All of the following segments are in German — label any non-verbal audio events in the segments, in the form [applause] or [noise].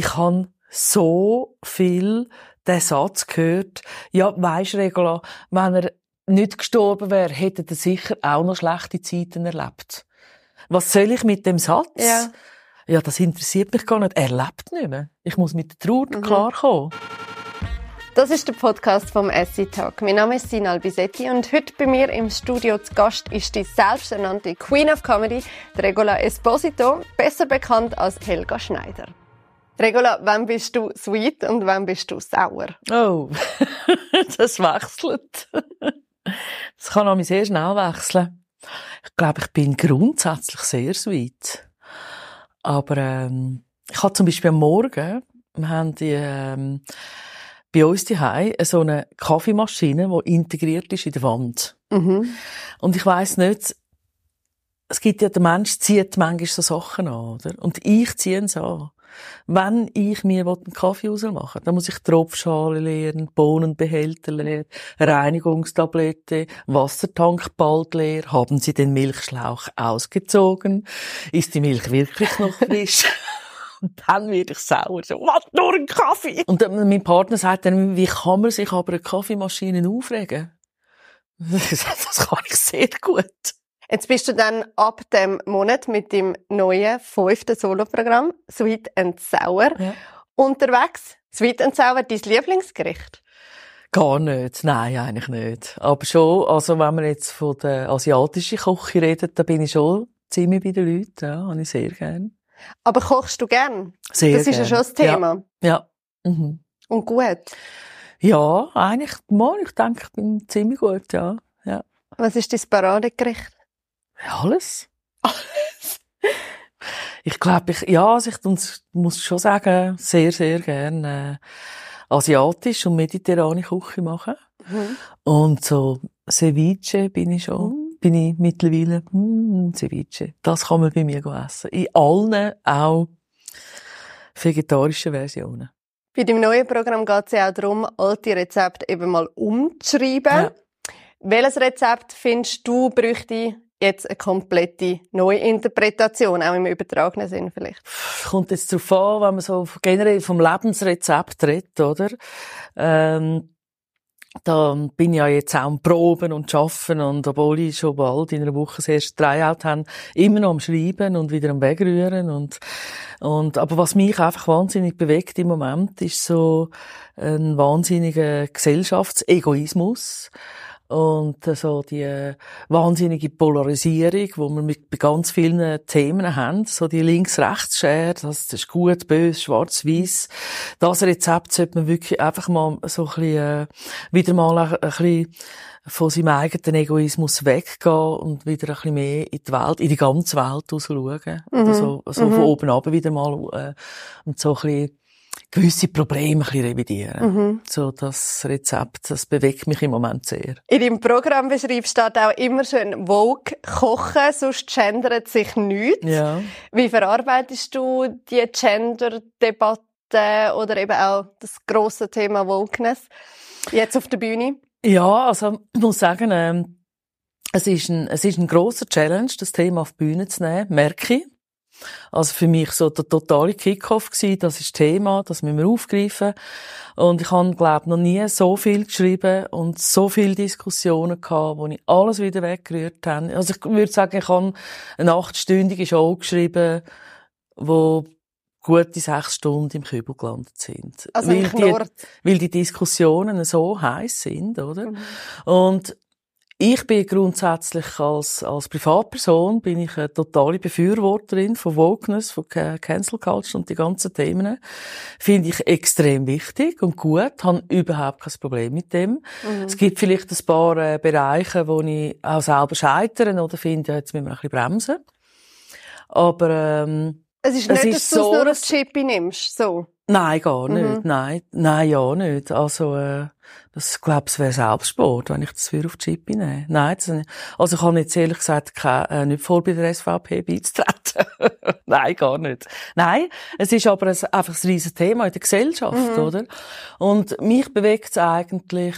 ich habe so viel den Satz gehört, ja, weisst Regula, wenn er nicht gestorben wäre, hätte er sicher auch noch schlechte Zeiten erlebt. Was soll ich mit dem Satz? Ja. Ja, das interessiert mich gar nicht. Er lebt nicht mehr. Ich muss mit der Trauer Mhm. klarkommen. Das ist der Podcast vom Essi Talk. Mein Name ist Sina Albisetti und heute bei mir im Studio zu Gast ist die selbsternannte Queen of Comedy, die Regola Esposito, besser bekannt als Helga Schneider. Regola, wann bist du sweet und wann bist du sauer? Oh, [laughs] das wechselt. Das kann auch sehr schnell wechseln. Ich glaube, ich bin grundsätzlich sehr sweet. Aber ähm, ich habe zum Beispiel am Morgen, wir haben die, ähm, bei uns daheim so eine Kaffeemaschine, die integriert ist in der Wand. Mhm. Und ich weiss nicht, es gibt ja, der Mensch zieht manchmal so Sachen an, oder? Und ich ziehe es an. Wenn ich mir einen Kaffee rausmachen will, dann muss ich Tropfschale leeren, Bohnenbehälter leeren, Reinigungstablette, Wassertank bald leer. Haben Sie den Milchschlauch ausgezogen? Ist die Milch wirklich noch [laughs] frisch? Und dann werde ich sauer. So, was, nur ein Kaffee? Und dann, mein Partner sagt dann, wie kann man sich aber eine Kaffeemaschine aufregen? [laughs] Das kann ich sehr gut. Jetzt bist du dann ab dem Monat mit dem neuen fünften Soloprogramm Sweet and Sour Ja. unterwegs. Sweet and Sour, dein Lieblingsgericht? Gar nicht. Nein, eigentlich nicht. Aber schon, also wenn wir jetzt von der asiatischen Küche reden, da bin ich schon ziemlich bei den Leuten. Ja, habe ich sehr gern. Aber kochst du gern? Sehr das ist ja gern. schon das Thema. Ja. ja. Mhm. Und gut. Ja, eigentlich, mal, ich denke, ich bin ziemlich gut, ja. Ja. Was ist dein Paradegericht? Alles. Alles. Ich glaube, ich, ja, also ich muss schon sagen, sehr, sehr gern äh, asiatisch und mediterrane Küche machen. Mhm. Und so Ceviche bin ich schon, bin ich mittlerweile, mm, Ceviche. Das kann man bei mir essen. In allen, auch vegetarischen Versionen. Bei deinem neuen Programm geht es ja auch darum, alte Rezepte eben mal umzuschreiben. Ja. Welches Rezept findest du bräuchte jetzt eine komplette Neuinterpretation, auch im übertragenen Sinn vielleicht? Kommt jetzt darauf an, wenn man so generell vom Lebensrezept redet, oder? Ähm, da bin ich ja jetzt auch am Proben und Schaffen und obwohl ich schon bald in einer Woche das erste Tryout habe, immer noch am Schreiben und wieder am Wegrühren und, und, aber was mich einfach wahnsinnig bewegt im Moment, ist so ein wahnsinniger Gesellschaftsegoismus und so die äh, wahnsinnige Polarisierung, wo wir mit bei ganz vielen Themen haben, so die Links-Rechts-Schere, das, das ist gut, böse, schwarz-weiß. Das Rezept sollte man wirklich einfach mal so ein bisschen, äh, wieder mal ein, bisschen von seinem eigenen Egoismus weggehen und wieder ein bisschen mehr in die Welt, in die ganze Welt schauen. Oder so, so von oben ab wieder mal, äh, und so ein bisschen gewisse Probleme ein bisschen revidieren. Mhm. So, das Rezept, das bewegt mich im Moment sehr. In deinem Programm beschreibst steht auch immer schön Vogue kochen, sonst gendert sich nichts. Ja. Wie verarbeitest du die Gender-Debatte oder eben auch das grosse Thema Wokeness jetzt auf der Bühne? Ja, also, ich muss sagen, ähm, es ist ein, es ist ein grosser Challenge, das Thema auf die Bühne zu nehmen, merke ich. Also für mich so der totale Kickoff gewesen, das ist das Thema, das müssen wir aufgreifen. Und ich habe, glaube noch nie so viel geschrieben und so viele Diskussionen gehabt, wo ich alles wieder weggerührt habe. Also ich würde sagen, ich habe eine achtstündige Show geschrieben, wo gute sechs Stunden im Kübel gelandet sind. Also weil, die, weil die Diskussionen so heiß sind, oder? Und ich bin grundsätzlich als, als Privatperson bin ich eine totale Befürworterin von Wokeness, von Ca- Cancel Culture und die ganzen Themen. Finde ich extrem wichtig und gut, habe überhaupt kein Problem mit dem. Es gibt vielleicht ein paar äh, Bereiche, wo ich auch selber scheitere oder finde, ja, jetzt müssen wir ein bisschen bremsen. Aber ähm, Es ist Es nicht, ist dass du so, es nur auf Chippy nimmst, so. Nein, gar Mhm. nicht. Nein, nein, ja nicht. Also, äh, das, glaub, es wäre Selbstsport, wenn ich das für auf die Chippe nehme. Nein, das, also ich habe jetzt ehrlich gesagt kein, äh, nicht vor, bei der SVP beizutreten. [laughs] nein, gar nicht. Nein, es ist aber ein, einfach ein riesen Thema in der Gesellschaft, oder? Und mich bewegt es eigentlich,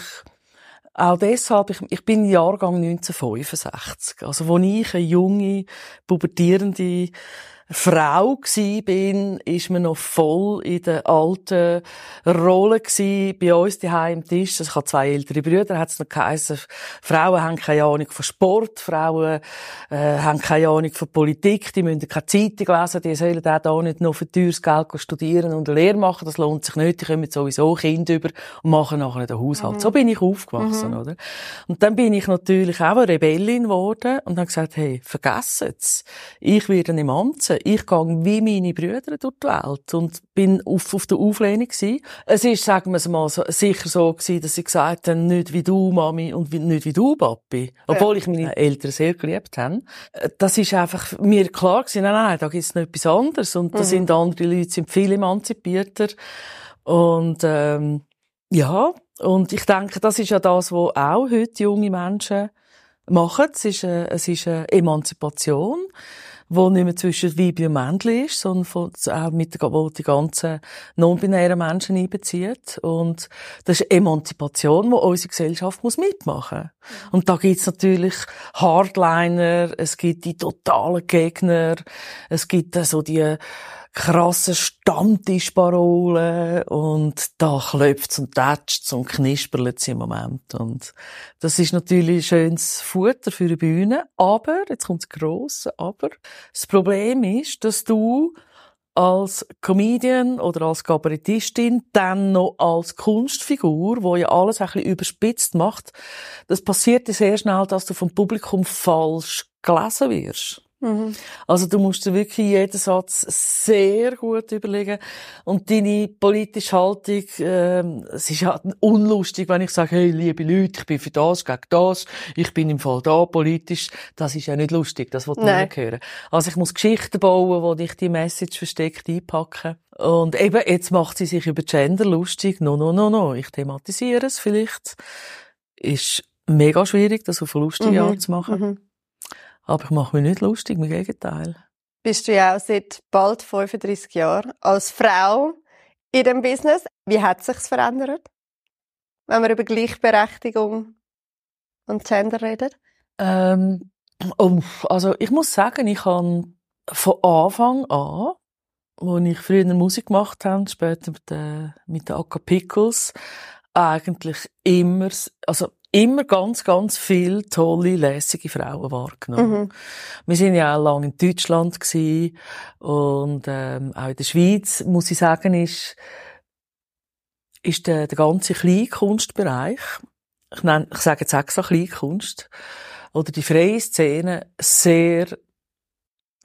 auch deshalb, ich, ich bin Jahrgang 1965. Also, wo ich eine junge, pubertierende Frau gsi bin, ist man noch voll in der alten Rolle gsi. Bei uns die am Tisch, also ich habe zwei ältere Brüder, hat es noch geheißen, Frauen haben keine Ahnung von Sport, Frauen äh, haben keine Ahnung von Politik, die müssen keine Zeitung lesen, die sollen auch da nicht noch für teures Geld studieren und eine Lehre machen, das lohnt sich nicht, die kommen sowieso Kinder über und machen nachher den Haushalt. Mhm. So bin ich aufgewachsen, mhm. oder? Und dann bin ich natürlich auch eine Rebellin geworden und habe gesagt, hey, vergessen es. Ich werde nicht manzen. Ich gehe wie meine Brüder durch die Welt und bin auf, auf der Auflehnung gewesen. Es ist, sagen wir es mal, so, sicher so gewesen, dass sie gesagt haben, nicht wie du, Mami, und nicht wie du, Papi. Obwohl ja. ich meine Eltern sehr geliebt habe. Das ist einfach mir klar gewesen, nein, nein, da gibt es noch etwas anderes. Und da mhm. sind andere Leute sind viel emanzipierter. Und, ähm, ja, und ich denke, das ist ja das, was auch heute junge Menschen machen. Es ist, eine, es ist eine Emanzipation, die nicht mehr zwischen Weibchen und Männchen ist, sondern von, auch mit wo die ganzen non-binären Menschen einbezieht. Und das ist Emanzipation, die unsere Gesellschaft muss mitmachen muss. Und da gibt's natürlich Hardliner, es gibt die totalen Gegner, es gibt so die krasse Stammtischparolen und da klopft's und tätscht's und knispert's im Moment. Und das ist natürlich schönes Futter für die Bühne. Aber, jetzt kommt's grosse Aber. Das Problem ist, dass du als Comedian oder als Kabarettistin, dann noch als Kunstfigur, wo ja alles ein bisschen überspitzt macht, das passiert sehr schnell, dass du vom Publikum falsch gelesen wirst. Mhm. Also du musst dir wirklich jeden Satz sehr gut überlegen und deine politische Haltung, ähm, es ist ja unlustig, wenn ich sage, hey, liebe Leute, ich bin für das, gegen das, ich bin im Fall da politisch, das ist ja nicht lustig, das wollte ich hören. Also ich muss Geschichten bauen, wo ich die Message versteckt einpacken. Und eben, jetzt macht sie sich über Gender lustig, no, no, no, no, ich thematisiere es vielleicht. Ist mega schwierig, das auf eine lustige mhm. Art zu machen. Mhm. Aber ich mache mich nicht lustig, im Gegenteil. Bist du ja auch seit bald 35 Jahren als Frau in dem Business. Wie hat sich's verändert? Wenn wir über Gleichberechtigung und Gender reden? Ähm, also ich muss sagen, ich habe von Anfang an, als ich früher Musik gemacht habe, später mit den, mit den Akka Pickles, eigentlich immer, also immer ganz, ganz viele tolle, lässige Frauen wahrgenommen. Mhm. Wir sind ja auch lange in Deutschland gewesen und ähm, auch in der Schweiz, muss ich sagen, ist, ist der, der ganze Kleinkunstbereich, ich, nenne, ich sage jetzt extra Kleinkunst, oder die freie Szene sehr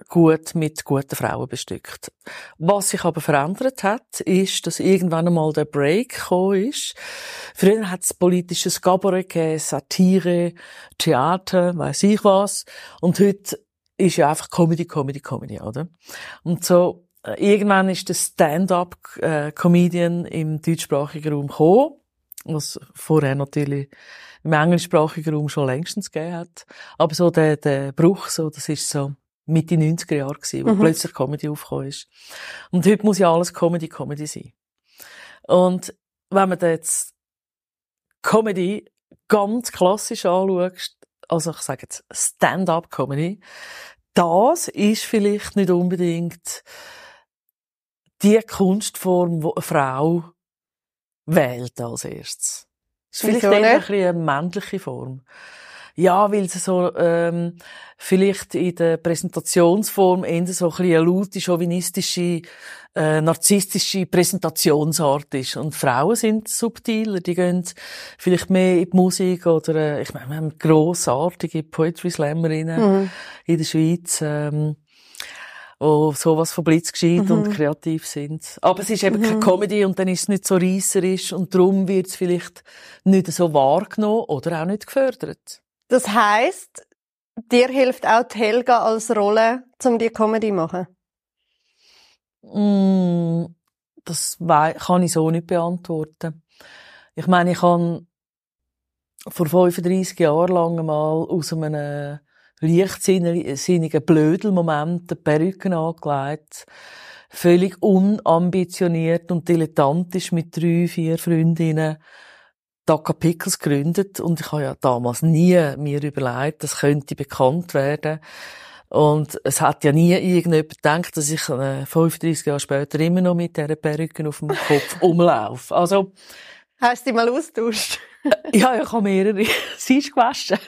gut mit guten Frauen bestückt. Was sich aber verändert hat, ist, dass irgendwann einmal der Break gekommen ist. Früher hat es politisches Cabaret gegeben, Satire, Theater, weiß ich was. Und heute ist ja einfach Comedy, Comedy, Comedy, oder? Und so, äh, irgendwann ist der Stand-up-Comedian im deutschsprachigen Raum gekommen, was vorher natürlich im englischsprachigen Raum schon längstens gegeben hat. Aber so der, der Bruch, so, das ist so, Mitte 90er Jahre gewesen, wo mhm. plötzlich Comedy aufgekommen ist. Und heute muss ja alles Comedy, Comedy sein. Und wenn man jetzt Comedy ganz klassisch anschaut, also ich sage jetzt Stand-up-Comedy, das ist vielleicht nicht unbedingt die Kunstform, die eine Frau wählt als erstes. Das ist vielleicht bisschen eine männliche Form. Ja, weil sie so ähm, vielleicht in der Präsentationsform eher so ein bisschen eine laute, chauvinistische, äh, narzisstische Präsentationsart ist. Und Frauen sind subtiler, die gehen vielleicht mehr in die Musik oder, äh, ich meine, wir haben grossartige Poetry Slammerinnen mhm. in der Schweiz. Ähm, die sowas von blitzgescheit mhm. und kreativ sind. Aber es ist eben mhm. keine Comedy und dann ist es nicht so reisserisch und darum wird es vielleicht nicht so wahrgenommen oder auch nicht gefördert. Das heißt, dir hilft auch die Helga als Rolle, um die Comedy zu machen? Mm, das kann ich so nicht beantworten. Ich meine, ich habe vor 35 Jahren lang mal aus einem leichtsinnigen Blödelmoment eine Perücke angelegt. Völlig unambitioniert und dilettantisch mit drei, vier Freundinnen Daka Pickles gegründet und ich habe ja damals nie mir überlegt, das könnte bekannt werden. Und es hat ja nie irgendjemand gedacht, dass ich äh, 35 Jahre später immer noch mit dieser Perücke auf dem Kopf [laughs] umlaufe. Also, Hast du sie mal austauscht? [laughs] ja, ich habe mehrere. [laughs] Sie ist gewaschen.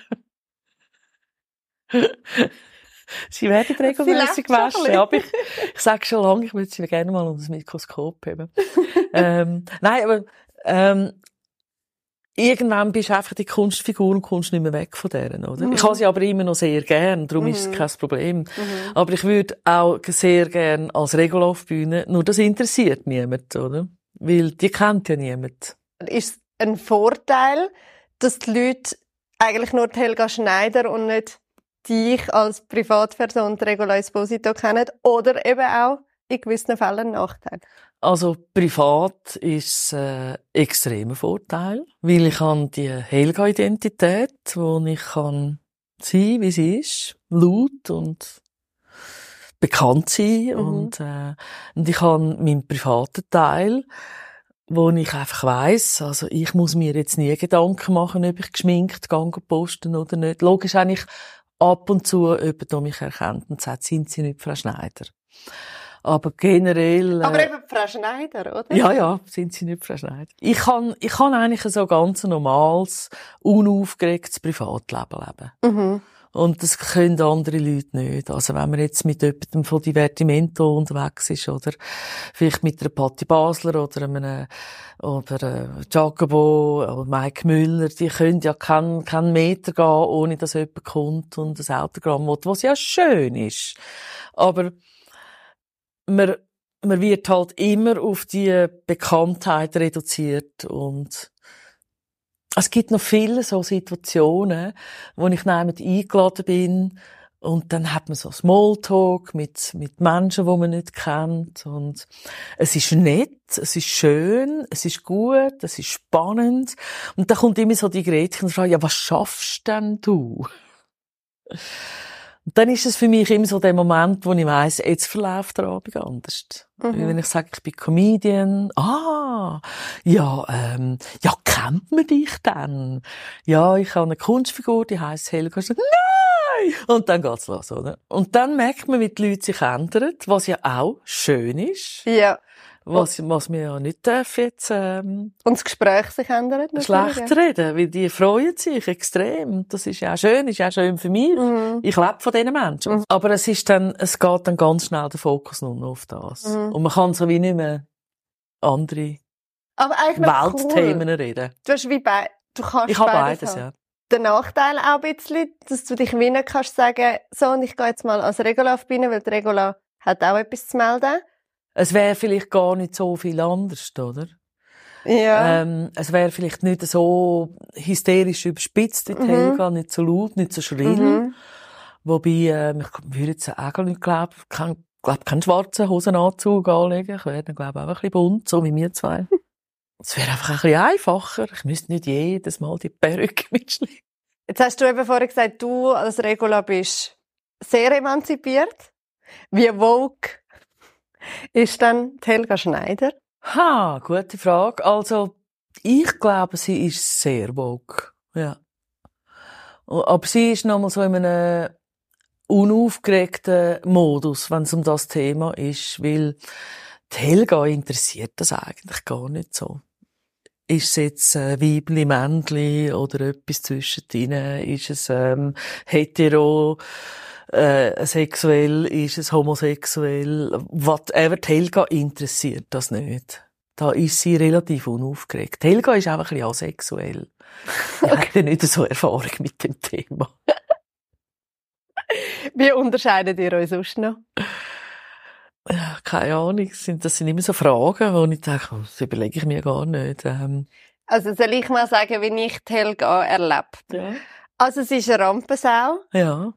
sie werden regelmäßig gewaschen. Aber ich, ich sage schon lange, ich würde sie gerne mal unter das Mikroskop haben. ähm, nein, aber ähm, irgendwann bist du einfach die Kunstfigur und kommst nicht mehr weg von deren, oder? Mhm. Ich habe sie aber immer noch sehr gern, darum Mhm. ist es kein Problem. Mhm. Aber ich würde auch sehr gern als Regel auf Bühne, nur das interessiert niemand, oder? Weil die kennt ja niemand. Ist es ein Vorteil, dass die Leute eigentlich nur die Helga Schneider und nicht dich als Privatperson, Regula Esposito, kennen? Oder eben auch in gewissen Fällen ein Nachteil? Also privat ist äh, extremer Vorteil, weil ich habe die Helga-Identität, wo ich kann sein, wie sie ist, laut und bekannt sein Mhm. und, äh, und ich habe meinen privaten Teil, wo ich einfach weiss, also ich muss mir jetzt nie Gedanken machen, ob ich geschminkt gehe posten oder nicht. Logisch eigentlich ab und zu jemand, der mich erkennt und sagt, sind Sie nicht Frau Schneider? Aber generell... Aber äh, eben Frau Schneider, oder? ja, ja, sind sie nicht verschneit. Ich kann, ich kann eigentlich ein so ganz normales, unaufgeregtes Privatleben leben. Mhm. Und das können andere Leute nicht. Also wenn man jetzt mit jemandem von Divertimento unterwegs ist, oder vielleicht mit einer Patti Basler oder einem, oder äh, Jacobo oder Mike Müller, die können ja keinen, keinen Meter gehen, ohne dass jemand kommt und ein Autogramm will, was ja schön ist. Aber man, man wird halt immer auf die Bekanntheit reduziert und es gibt noch viele so Situationen, wo ich jemand eingeladen bin und dann hat man so Smalltalk mit, mit Menschen, die man nicht kennt und es ist nett, es ist schön, es ist gut, es ist spannend und dann kommt immer so die Gretchen und fragt, ja, was schaffst denn du? Und dann ist es für mich immer so der Moment, wo ich weiss, jetzt verläuft der Abend anders. Mhm. Wenn ich sage, ich bin Comedian, ah, ja, ähm, ja, kennt man dich denn? Ja, ich habe eine Kunstfigur, die heisst Helga. Nein! Und dann geht's los, oder? Und dann merkt man, wie die Leute sich ändern, was ja auch schön ist, Ja. Was, was wir ja nicht dürfen jetzt, ähm, Und das Gespräch sich ändert natürlich. schlecht reden, weil die freuen sich extrem. Das ist ja auch schön, ist ja auch schön für mich. Mhm. Ich lebe von diesen Menschen. Mhm. Aber es ist dann, es geht dann ganz schnell der Fokus nur noch auf das. Mhm. Und man kann so wie nicht mehr andere Aber Weltthemen cool. reden. Du hast wie bei, du kannst Ich habe beides, haben. ja. Der Nachteil auch ein bisschen, dass du dich wie nicht kannst sagen, so, und ich gehe jetzt mal als Regula auf die Bühne, weil die Regula hat auch etwas zu melden. Es wäre vielleicht gar nicht so viel anders, oder? Ja. Ähm, es wäre vielleicht nicht so hysterisch überspitzt die Mhm. Helga, nicht so laut, nicht so schrill. Mhm. Wobei, ähm, ich würde jetzt auch nicht glauben, kein, glaub, keinen schwarzen Hosenanzug anlegen. Ich wäre dann, glaube ich, auch ein bisschen bunt, so wie wir zwei. [laughs] Es wäre einfach ein bisschen einfacher. Ich müsste nicht jedes Mal die Perücke [laughs] mitschleppen. Jetzt hast du eben vorhin gesagt, du als Regula bist sehr emanzipiert. Wie woke ist dann Helga Schneider? Ha, gute Frage. Also, ich glaube, sie ist sehr woke. Ja. Aber sie ist nochmal so in einem unaufgeregten Modus, wenn es um das Thema ist, weil Helga interessiert das eigentlich gar nicht so. Ist es jetzt äh, Weibli, Männli oder etwas zwischendrin? Ist es ähm, hetero, äh, sexuell? Ist es homosexuell? Whatever. Die Helga interessiert das nicht. Da ist sie relativ unaufgeregt. Die Helga ist einfach ein bisschen asexuell. Die hat ja nicht so Erfahrung mit dem Thema. Wie unterscheidet ihr euch sonst noch? Ja, keine Ahnung. Das sind, immer so Fragen, wo ich denke, oh, das überlege ich mir gar nicht. Ähm, Also soll ich mal sagen, wie ich die Helga erlebe? ja. Also sie ist eine Rampensau, Ja.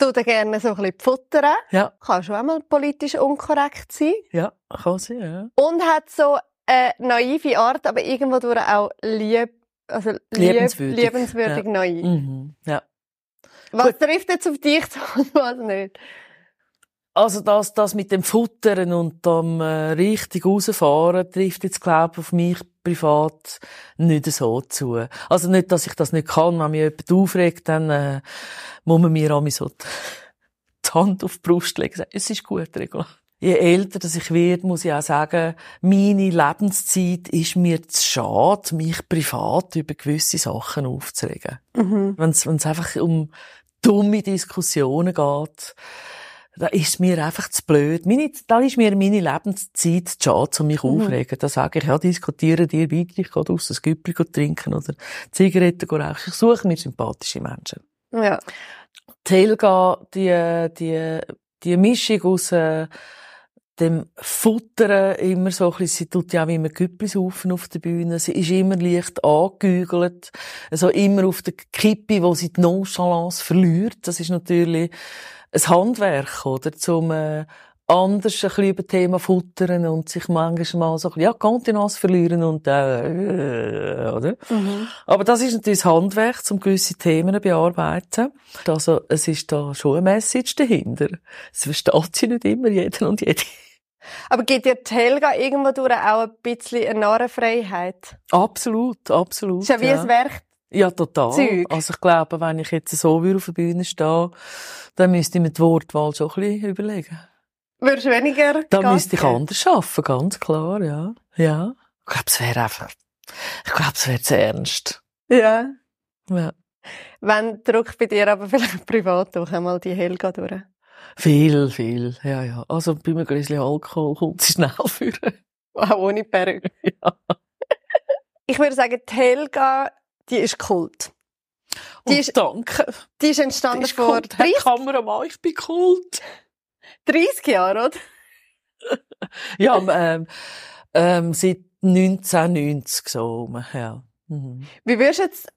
Tut ihr gerne so ein bisschen futtern, Ja. kann schon einmal politisch unkorrekt sein Ja. Kann sie, ja. und hat so eine naive Art, aber irgendwo durch auch lieb, also lieb, Liebenswürdig. liebenswürdig naiv. Mhm. Ja. Was trifft jetzt auf dich zu und was nicht? Also das, das mit dem Futtern und dem äh, richtig rausfahren trifft jetzt glaube ich auf mich privat nicht so zu. Also nicht, dass ich das nicht kann. Wenn mich jemand aufregt, dann äh, muss man mir auch so die Hand auf die Brust legen es ist gut, Regula. Je älter dass ich werde, muss ich auch sagen, meine Lebenszeit ist mir zu schade, mich privat über gewisse Sachen aufzuregen. Mhm. Wenn es einfach um dumme Diskussionen geht, da ist mir einfach zu blöd. Meine, da ist mir meine Lebenszeit zu schade, um mich Mhm. aufregen. Da sage ich, ja, diskutieren dir weiter, ich gehe raus, ein Güppli trinken oder Zigaretten rauchen. Ich suche mir sympathische Menschen. Ja. Die Helga, die, die, die Mischung aus äh, dem Futtern immer so ein bisschen, sie tut ja auch immer Güpplis auf der Bühne, sie ist immer leicht angegügelt, also immer auf der Kippe, wo sie die Nonchalance verliert. Das ist natürlich ein Handwerk, oder, zum äh, anders ein bisschen über Thema futtern und sich manchmal so ein bisschen, ja, Kontinenz verlieren und äh, oder? Mhm. Aber das ist natürlich das Handwerk, um gewisse Themen zu bearbeiten. Also, es ist da schon eine Message dahinter. Es versteht sie nicht immer, jeder und jede. Aber gibt dir die Helga irgendwo durch auch ein bisschen eine Narrenfreiheit? Absolut, absolut. Ist ja wie ein Werk. Ja, total. Zeug. Also ich glaube, wenn ich jetzt so auf der Bühne stehe, dann müsste ich mir die Wortwahl schon ein bisschen überlegen. Würdest du weniger Da müsste ich anders arbeiten, ganz klar, ja. Ja. Ich glaube, es wäre einfach, ich glaube, es wäre zu ernst. Ja. Ja. Wenn drückt bei dir aber [laughs] vielleicht privat auch einmal die Helga durch. Viel, viel, ja, ja. Also bei einem Gläschen Alkohol kommt sie schnell führen. Auch ohne Perücke. [laughs] Ja. Ich würde sagen, die Helga, die ist Kult. Die Und ist- danke. Die ist entstanden Das ist vor Kult. Herr 30, Kameramann, ich bin Kult. 30 Jahren, oder? [laughs] Ja, ähm, ähm, seit 1990 so ja. Mhm. Wie würdest du jetzt,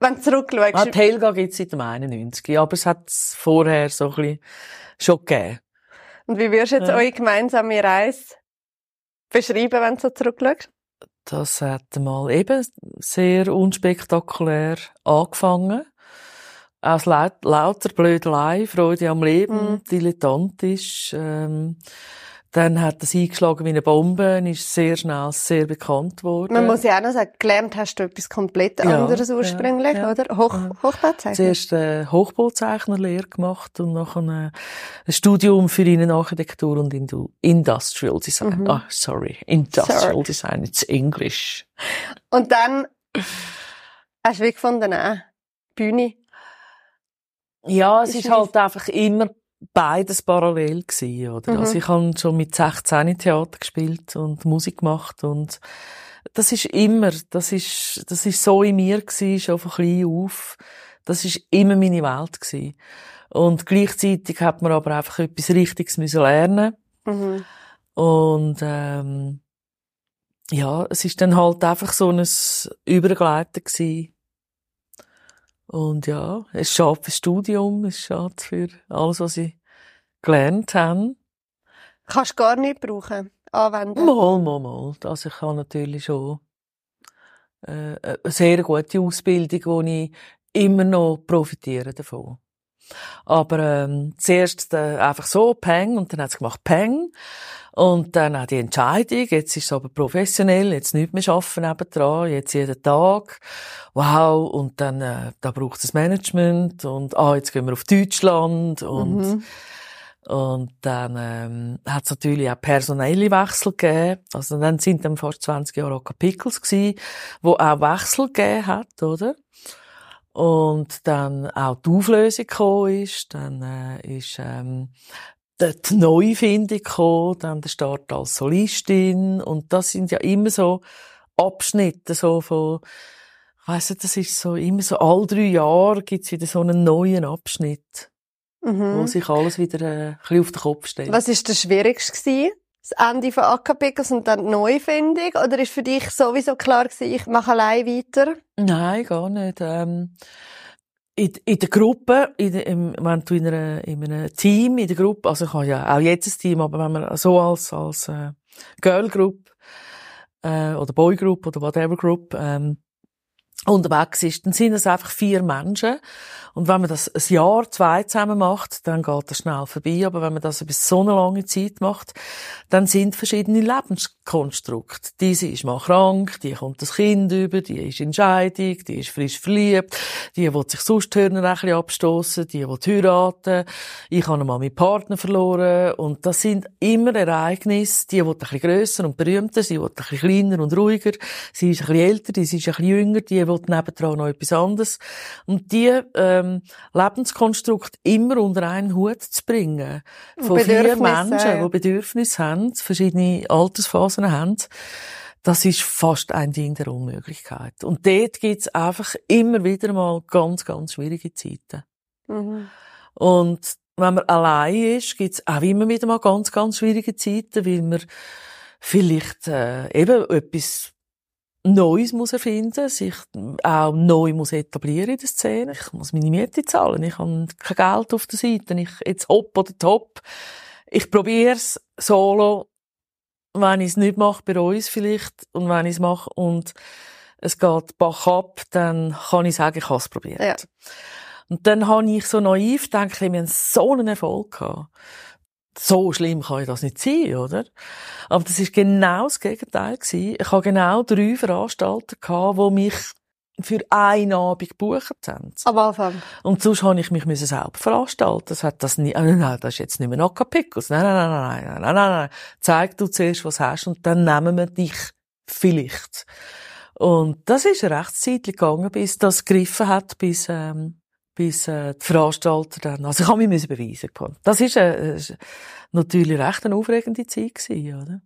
wenn du zurückschaust, Ah, die Helga gibt's seit dem 91, aber es hat es vorher so ein bisschen schon gegeben. und wie würdest du jetzt Ja. eure gemeinsame Reise beschreiben, wenn du so zurückschaust? Das hat mal eben sehr unspektakulär angefangen. Aus laut, lauter Blödelei, Freude am Leben, Mhm. dilettantisch. Ähm, dann hat es eingeschlagen wie eine Bombe, ist sehr schnell sehr bekannt worden. Man muss ja auch noch sagen, gelernt hast du etwas komplett Ja, anderes ja, ursprünglich, ja. oder? Hoch, Ja. Hochbauzeichner. Zuerst äh, Hochbauzeichnerlehre gemacht und nachher ein Studium für Innenarchitektur und Indu Industrial Design. Mhm. Ah, sorry, Industrial Sorry. Design, it's English. Und dann hast du wie gefunden, äh, Bühne. Ja, es Ist ist halt einfach immer beides parallel gewesen, oder? Mhm. Also ich habe schon mit 16 Theater gespielt und Musik gemacht und das ist immer, das ist, das ist so in mir gewesen, schon von klein auf. Das ist immer meine Welt gewesen. Und gleichzeitig hat man aber einfach etwas Richtiges müssen lernen. Mhm. Und, ähm, ja, es ist dann halt einfach so ein Übergleiten gewesen. Und ja, es ist schade fürs Studium, es ist schade für alles, was ich gelernt habe. Kannst du gar nicht brauchen, anwenden. Mal, mal, mal. Also ich habe natürlich schon äh, eine sehr gute Ausbildung, wo ich immer noch profitiere davon. Aber ähm, zuerst äh, einfach so, Peng, und dann hat es gemacht Peng. Und dann auch die Entscheidung, jetzt ist es aber professionell, jetzt nicht mehr arbeiten nebendran, jetzt jeden Tag. Wow, und dann, äh, da braucht es Management und ah, jetzt gehen wir auf Deutschland und Mhm. und dann ähm, hat es natürlich auch personelle Wechsel gegeben. Also dann sind dann fast 20 Jahre auch Pickles gsi, wo auch Wechsel gegeben hat, oder? Und dann auch die Auflösung gekommen ist, dann äh, ist ähm, die Neufindung gekommen, dann der Start als Solistin und das sind ja immer so Abschnitte so von ich weiss nicht, das ist so immer so all drei Jahre gibt's wieder so einen neuen Abschnitt wo Mhm. sich alles wieder äh, ein bisschen auf den Kopf stellt. Was ist das Schwierigste gewesen? Das Ende von Acapicos und dann die Neufindung? Oder ist für dich sowieso klar gewesen, ich mache allein weiter? Nein, gar nicht. Ähm, in, in der Gruppe, in, im, wenn du in, einer, in einem Team, in der Gruppe, also ich habe ja auch jetzt ein Team, aber wenn man so als, als äh, Girl Group äh, oder Boy Group oder whatever Group, ähm, unterwegs ist, dann sind es einfach vier Menschen. Und wenn man das ein Jahr, zwei zusammen macht, dann geht das schnell vorbei. Aber wenn man das über so eine lange Zeit macht, dann sind verschiedene Lebenskonstrukte. Diese ist mal krank, die kommt das Kind über, die ist in Scheidung, die ist frisch verliebt, die will sich sonst Hörner ein bisschen abstossen, die will heiraten. Ich habe mal meinen Partner verloren. Und das sind immer Ereignisse, die will ein bisschen grösser und berühmter, sie will ein bisschen kleiner und ruhiger, sie ist ein bisschen älter, die ist ein bisschen jünger, die will nebendran noch etwas anderes. Und die, ähm, Lebenskonstrukt immer unter einen Hut zu bringen. Von vier Menschen, die Bedürfnisse haben, verschiedene Altersphasen haben. Das ist fast ein Ding der Unmöglichkeit. Und dort gibt's einfach immer wieder mal ganz, ganz schwierige Zeiten. Mhm. Und wenn man allein ist, gibt's auch immer wieder mal ganz, ganz schwierige Zeiten, weil man vielleicht äh, eben etwas Neues muss erfinden, sich auch neu muss etablieren in der Szene. Ich muss meine Miete zahlen. Ich habe kein Geld auf der Seite. Ich jetzt hopp oder top. Ich probiere es solo, wenn ich es nicht mache, bei uns vielleicht. Und wenn ich es mache und es geht bach ab, dann kann ich sagen, ich habe es probiert. Ja. Und dann habe ich so naiv gedacht, wir haben so einen Erfolg gehabt so schlimm kann ich das nicht sein, oder? Aber das ist genau das Gegenteil gewesen. Ich habe genau drei Veranstalter gehabt, die mich für einen Abend gebucht haben. Am Anfang. Und sonst habe ich mich selber veranstalten. Das hat das nie, nein, nein, das ist jetzt nicht mehr Acapicus. Nein, nein, nein, nein, nein, nein, nein. Zeig du zuerst, was hast und dann nehmen wir dich vielleicht. Und das ist eine Rechtszeit gegangen, bis das gegriffen hat, bis, ähm, bis äh, die Veranstalter dann, also ich habe mich beweisen Das ist äh, natürlich recht eine aufregende Zeit gewesen, oder?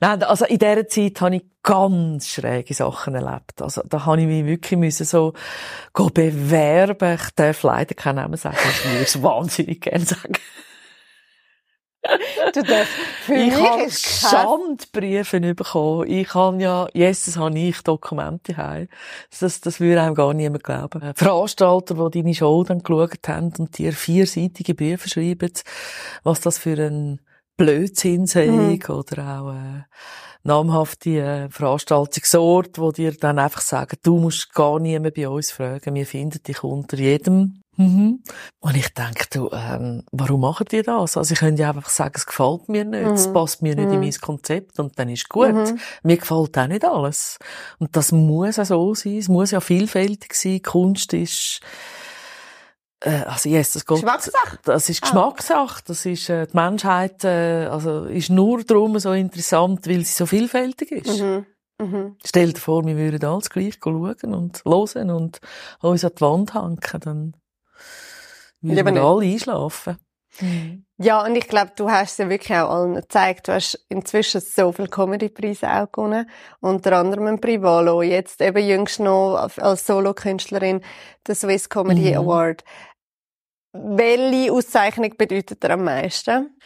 Nein, also in dieser Zeit habe ich ganz schräge Sachen erlebt. Also da habe ich mich wirklich müssen so bewerben. Ich darf leider keinen Namen sagen, ich würde es wahnsinnig gerne sagen. Du darfst, für ich habe Schandbriefe bekommen. Ich habe ja, Jesus habe ich Dokumente heim. Das, das würde einem gar niemand glauben. Äh, Veranstalter, die deine Show dann geschaut haben und dir vierseitige Briefe schreiben, was das für ein Blödsinn sei, mhm. oder auch, äh, namhafte äh, Veranstaltungsorte, wo dir dann einfach sagen, du musst gar niemand bei uns fragen, wir finden dich unter jedem Mhm. Und ich denke, du, ähm, warum machen die das? Also ich könnte ja einfach sagen, es gefällt mir nicht, mhm. es passt mir nicht mhm. in mein Konzept und dann ist gut. Mhm. Mir gefällt auch nicht alles. Und das muss auch so sein, es muss ja vielfältig sein, Kunst ist, also yes, das geht, Geschmackssache? Das ist ah. Geschmackssache, das ist, äh, die Menschheit, äh, also ist nur darum so interessant, weil sie so vielfältig ist. Mhm. Mhm. Stell dir vor, wir würden alles gleich schauen und hören und uns an die Wand hängen, dann wir würden alle einschlafen. Mhm. Ja, und ich glaube, du hast es ja wirklich auch allen gezeigt. Du hast inzwischen so viele Comedy-Preise auch gewonnen. Unter anderem ein Privalo. Jetzt eben jüngst noch als Solokünstlerin der Swiss Comedy mhm. Award. Welche Auszeichnung bedeutet dir am meisten?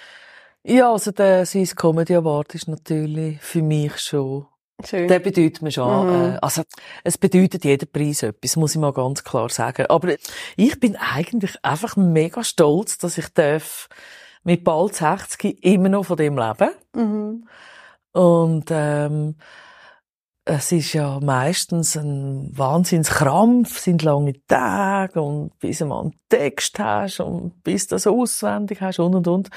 Ja, also der Swiss Comedy Award ist natürlich für mich schon Schön. Der bedeutet mir schon, mhm. äh, also, es bedeutet jeder Preis etwas, muss ich mal ganz klar sagen. Aber ich bin eigentlich einfach mega stolz, dass ich darf mit bald 60 immer noch von dem leben. Mhm. Und, ähm, es ist ja meistens ein Wahnsinnskrampf, sind lange Tage und bis du mal einen Text hast und bis du das auswendig hast und und und.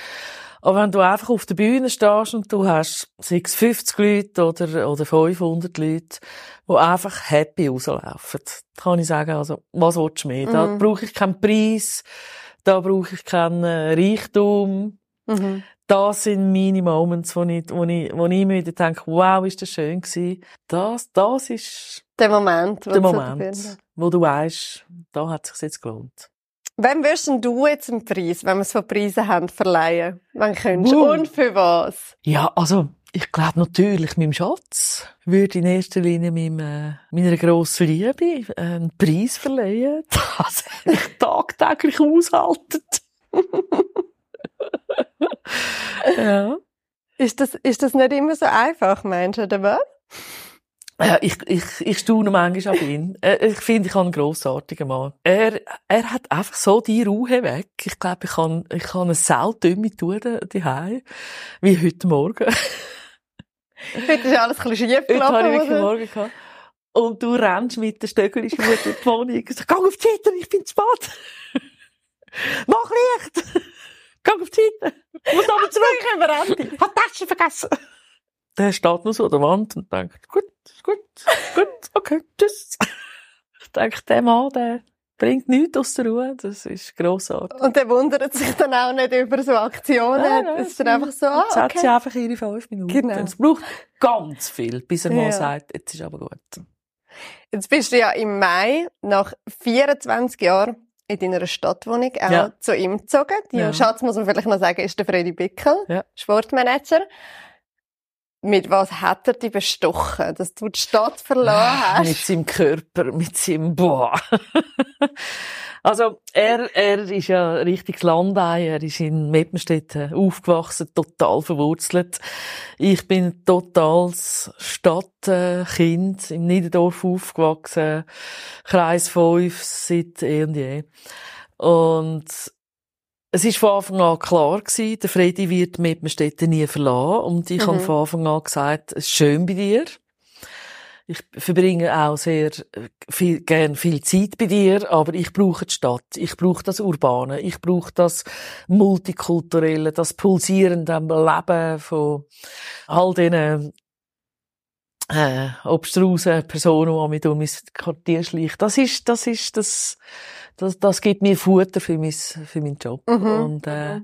Aber wenn du einfach auf der Bühne stehst und du hast 50 Leute oder, oder 500 Leute, die einfach happy rauslaufen, kann ich sagen, also, was willst du mehr? Mhm. Da brauche ich keinen Preis, da brauche ich keinen äh, Reichtum. Mhm. Das sind meine Moments, wo ich, wo ich, wo ich immer wieder denke, wow, ist das schön gewesen. Das, das ist der Moment, der Moment, wo du weißt, da hat es sich jetzt gelohnt. Wem wirst du jetzt einen Preis, wenn wir es von Preisen haben, verleihen? Wann könntest uh. Und für was? Ja, also, ich glaube natürlich meinem Schatz würde in erster Linie meinem, äh, meiner grossen Liebe einen Preis verleihen, [laughs] dass er mich tagtäglich aushaltet. [laughs] ja. Ist das, ist das nicht immer so einfach, meinst du, oder was? Ja, ich, ich, ich staune manchmal an ihn. Äh, ich finde, ich habe einen grossartigen Mann. Er, er hat einfach so die Ruhe weg. Ich glaube, ich kann, ich kann eine selten mit tun, daheim. Wie heute Morgen. [laughs] [laughs] heute ist alles ein bisschen schief gelaufen, Heute habe ich wirklich Morgen gehabt. Und du rennst mit der Stöckelischen durch die Wohnung. Ich sag, geh auf die Seite, ich bin zu spät. [laughs] Mach Licht! [laughs] Geh auf die Seite. Muss aber zurück, ich habe Hat Taschen vergessen. Der steht nur so an der Wand und denkt, gut, gut, gut, okay, tschüss. Ich denke, der Mann, der bringt nichts aus der Ruhe. Das ist grossartig. Und der wundert sich dann auch nicht über so Aktionen. Nein, nein, es ist dann einfach so, ah, Jetzt okay. hat sie einfach ihre fünf Minuten. Genau. Es braucht ganz viel, bis er mal Ja. sagt, jetzt ist aber gut. Jetzt bist du ja im Mai nach 24 Jahren in deiner Stadtwohnung auch Ja. zu ihm gezogen. Die Ja. Schatz, muss man vielleicht noch sagen, ist der Freddy Bickel, Ja. Sportmanager. Mit was hat er dich bestochen, dass du die Stadt verloren Mit hast? seinem Körper, mit seinem Boah. [laughs] also, er, er ist ja richtiges Landei. Er ist in Meppenstedt aufgewachsen, total verwurzelt. Ich bin ein totales Stadtkind im Niederdorf aufgewachsen. Kreis 5 seit eh und je. Und es ist von Anfang an klar gewesen, der Freddy wird Meppenstedt nie verlassen. Und ich Mhm. habe von Anfang an gesagt, es ist schön bei dir. Ich verbringe auch sehr äh, viel, gern viel Zeit bei dir, aber ich brauche die Stadt. Ich brauche das Urbane. Ich brauche das Multikulturelle, das pulsierende Leben von all diesen äh, obstrusen Personen, die mit um mein Quartier schleichen. Das ist, das ist, das, das, das gibt mir Futter für mein, für meinen Job. Mhm. Und, äh,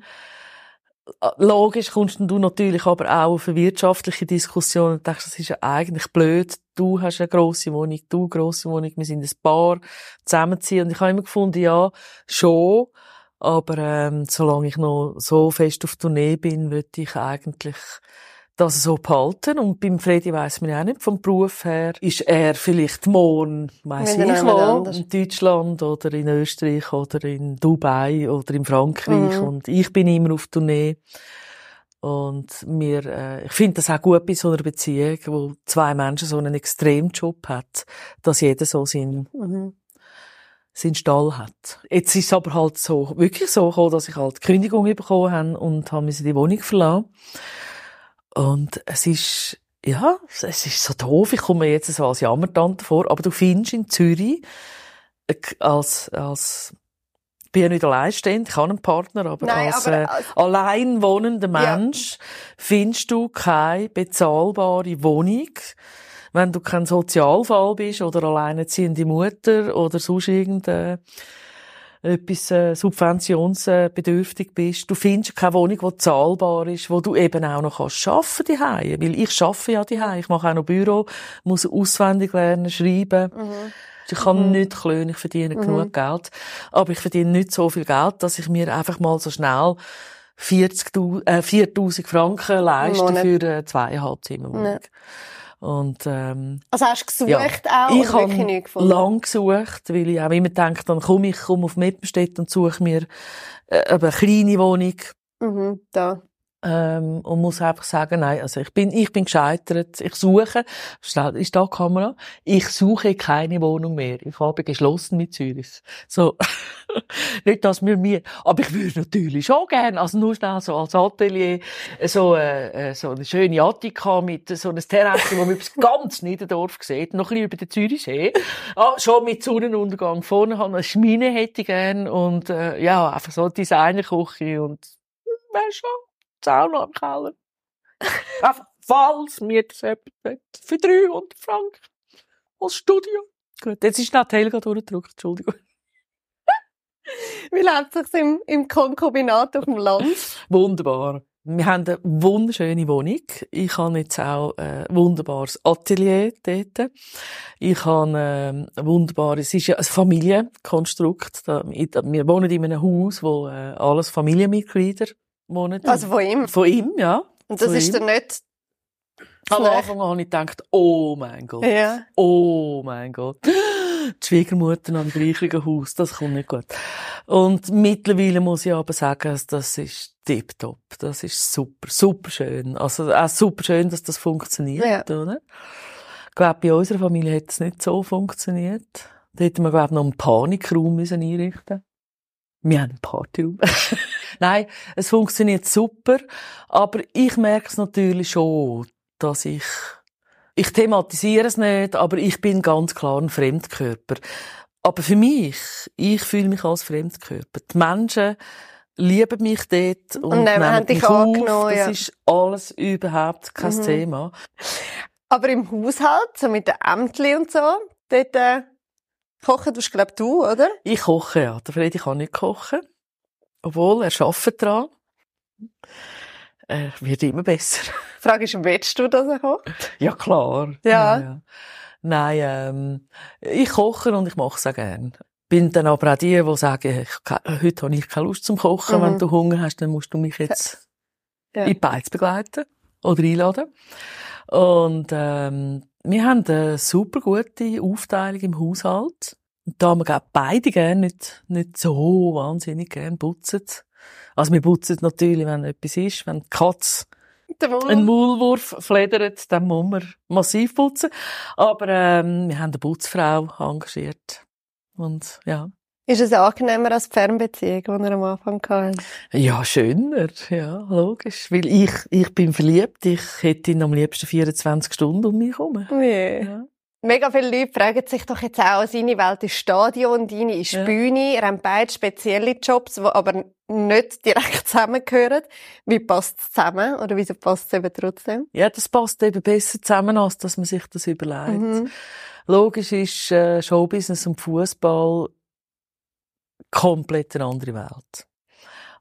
logisch kommst du natürlich aber auch auf eine wirtschaftliche Diskussion und denkst, das ist ja eigentlich blöd. Du hast eine grosse Wohnung, du eine grosse Wohnung, wir sind ein Paar zusammenziehen. Und ich habe immer gefunden, ja, schon. Aber, ähm, solange ich noch so fest auf Tournee bin, würde ich eigentlich das so behalten. Und beim Freddy weiss man ja auch nicht, vom Beruf her, ist er vielleicht morgen, weiss Wieder ich wo, in Deutschland oder in Österreich oder in Dubai oder in Frankreich. Mhm. Und ich bin immer auf Tournee. Und mir, äh, ich finde das auch gut bei so einer Beziehung, wo zwei Menschen so einen Extremjob hat, dass jeder so seinen, Mhm. seinen Stall hat. Jetzt ist es aber halt so, wirklich so gekommen, dass ich halt die Kündigung bekommen habe und habe die Wohnung verlassen. Und es ist, ja, es ist so doof, ich komme jetzt so als Jammertante vor, aber du findest in Zürich, äh, als, als, ich bin ja nicht alleinstehend, ich habe einen Partner, aber Nein, als, aber äh, als- allein wohnender Ja. Mensch findest du keine bezahlbare Wohnung, wenn du kein Sozialfall bist oder alleinerziehende Mutter oder sonst irgendein etwas äh, subventionsbedürftig bist. Du findest keine Wohnung, die zahlbar ist, wo du eben auch noch kannst arbeiten daheim, weil ich arbeite ja daheim, ich mache auch noch Büro, muss auswendig lernen, schreiben. Mhm. Ich kann nicht klönen, ich verdiene genug Geld, aber ich verdiene nicht so viel Geld, dass ich mir einfach mal so schnell 40.000 äh, 4'000 Franken leiste Monat. für eine zweieinhalb Zimmer Wohnung. Ja. Und ähm, Also hast du gesucht ja. auch ich habe nichts gefunden? lang gesucht, weil ich auch immer denke, dann komme ich komm auf Meppenstedt und suche mir äh, eine kleine Wohnung Mhm, da. Ähm, und muss einfach sagen, nein, also ich bin, ich bin gescheitert. Ich suche, ist da die Kamera? Ich suche keine Wohnung mehr. Ich habe geschlossen mit Zürich. So. [laughs] Nicht, dass mir mir, aber ich würde natürlich schon gerne, also nur schnell so als Atelier, so, äh, äh, so eine schöne Attika mit so einem Terrasse, wo man bis [laughs] ganz Niederdorf sieht, noch ein bisschen über den Zürichsee. Ah, schon mit Sonnenuntergang vorne haben, eine Schmine hätte ich gern und, äh, ja, einfach so eine Designerküche und, wäre schon. Sauna im Keller. Einfach, falls mir das jemand. Für 300 Franken. Als Studio. Gut, jetzt ist noch Helga durchgedrückt, Entschuldigung. [laughs] Wie lebt es sich im, im Konkubinat auf dem Land? [laughs] Wunderbar. Wir haben eine wunderschöne Wohnung. Ich habe jetzt auch äh, ein wunderbares Atelier dort. Ich habe ähm, ein wunderbares, es ist ja ein Familienkonstrukt. Da- Wir wohnen in einem Haus, wo äh, alles Familienmitglieder wohnen. Also von ihm. Von ihm, ja. Und das von ist ihm. dann nicht... Am. Anfang habe ich gedacht, oh mein Gott. Ja. Oh mein Gott. Die Schwiegermutter am gleichen Haus, das kommt nicht gut. Und mittlerweile muss ich aber sagen, das ist tipptopp. Das ist super, super schön. Also auch super schön, dass das funktioniert, Ja. oder? Ich glaube, bei unserer Familie hat es nicht so funktioniert. Da hätten wir, glaube ich, noch einen Panikraum müssen einrichten Wir haben einen Partyraum. [laughs] Nein, es funktioniert super. Aber ich merke es natürlich schon, dass ich Ich thematisiere es nicht, aber ich bin ganz klar ein Fremdkörper. Aber für mich, ich fühle mich als Fremdkörper. Die Menschen lieben mich dort und, Und nehmen nehmen dich auf. angenommen, Das ja. ist alles überhaupt kein Mhm. Thema. Aber im Haushalt, so mit den Ämtli und so, dort äh, kochen tust, glaub du, oder? Ich koche, ja. Der Fredi kann nicht kochen. Obwohl, er arbeitet dran. Er wird immer besser. [laughs] Die Frage ist, willst du, dass er kocht? Ja, klar. Ja. Nein, ähm, ich koche und ich mache es auch gern. Bin dann aber auch die, die sagen, ich, heute habe ich keine Lust zum Kochen. Mhm. Wenn du Hunger hast, dann musst du mich jetzt Ja. in die Beiz begleiten oder einladen. Und ähm, wir haben eine super gute Aufteilung im Haushalt. Und da wir glaub, beide gerne nicht, nicht so wahnsinnig gern putzen. Also wir putzen natürlich, wenn etwas ist, wenn die Katze ein Maulwurf fledert, dann muss man massiv putzen. Aber ähm, wir haben eine Putzfrau engagiert. Und ja. Ist es angenehmer als die Fernbeziehung, die er am Anfang hatte? Ja, schöner, ja, logisch. Weil ich, ich bin verliebt, ich hätte ihn am liebsten 24 Stunden um mich herum. Yeah. Ja. Mega viele Leute fragen sich doch jetzt auch, seine Welt ist Stadion, deine ist Ja. Bühne. Ihr habt beide spezielle Jobs, die aber nicht direkt zusammengehören. Wie passt es zusammen? Oder wieso passt es eben trotzdem? ja, das passt eben besser zusammen, als dass man sich das überlegt. Mhm. Logisch ist äh, Showbusiness und Fußball komplett eine andere Welt.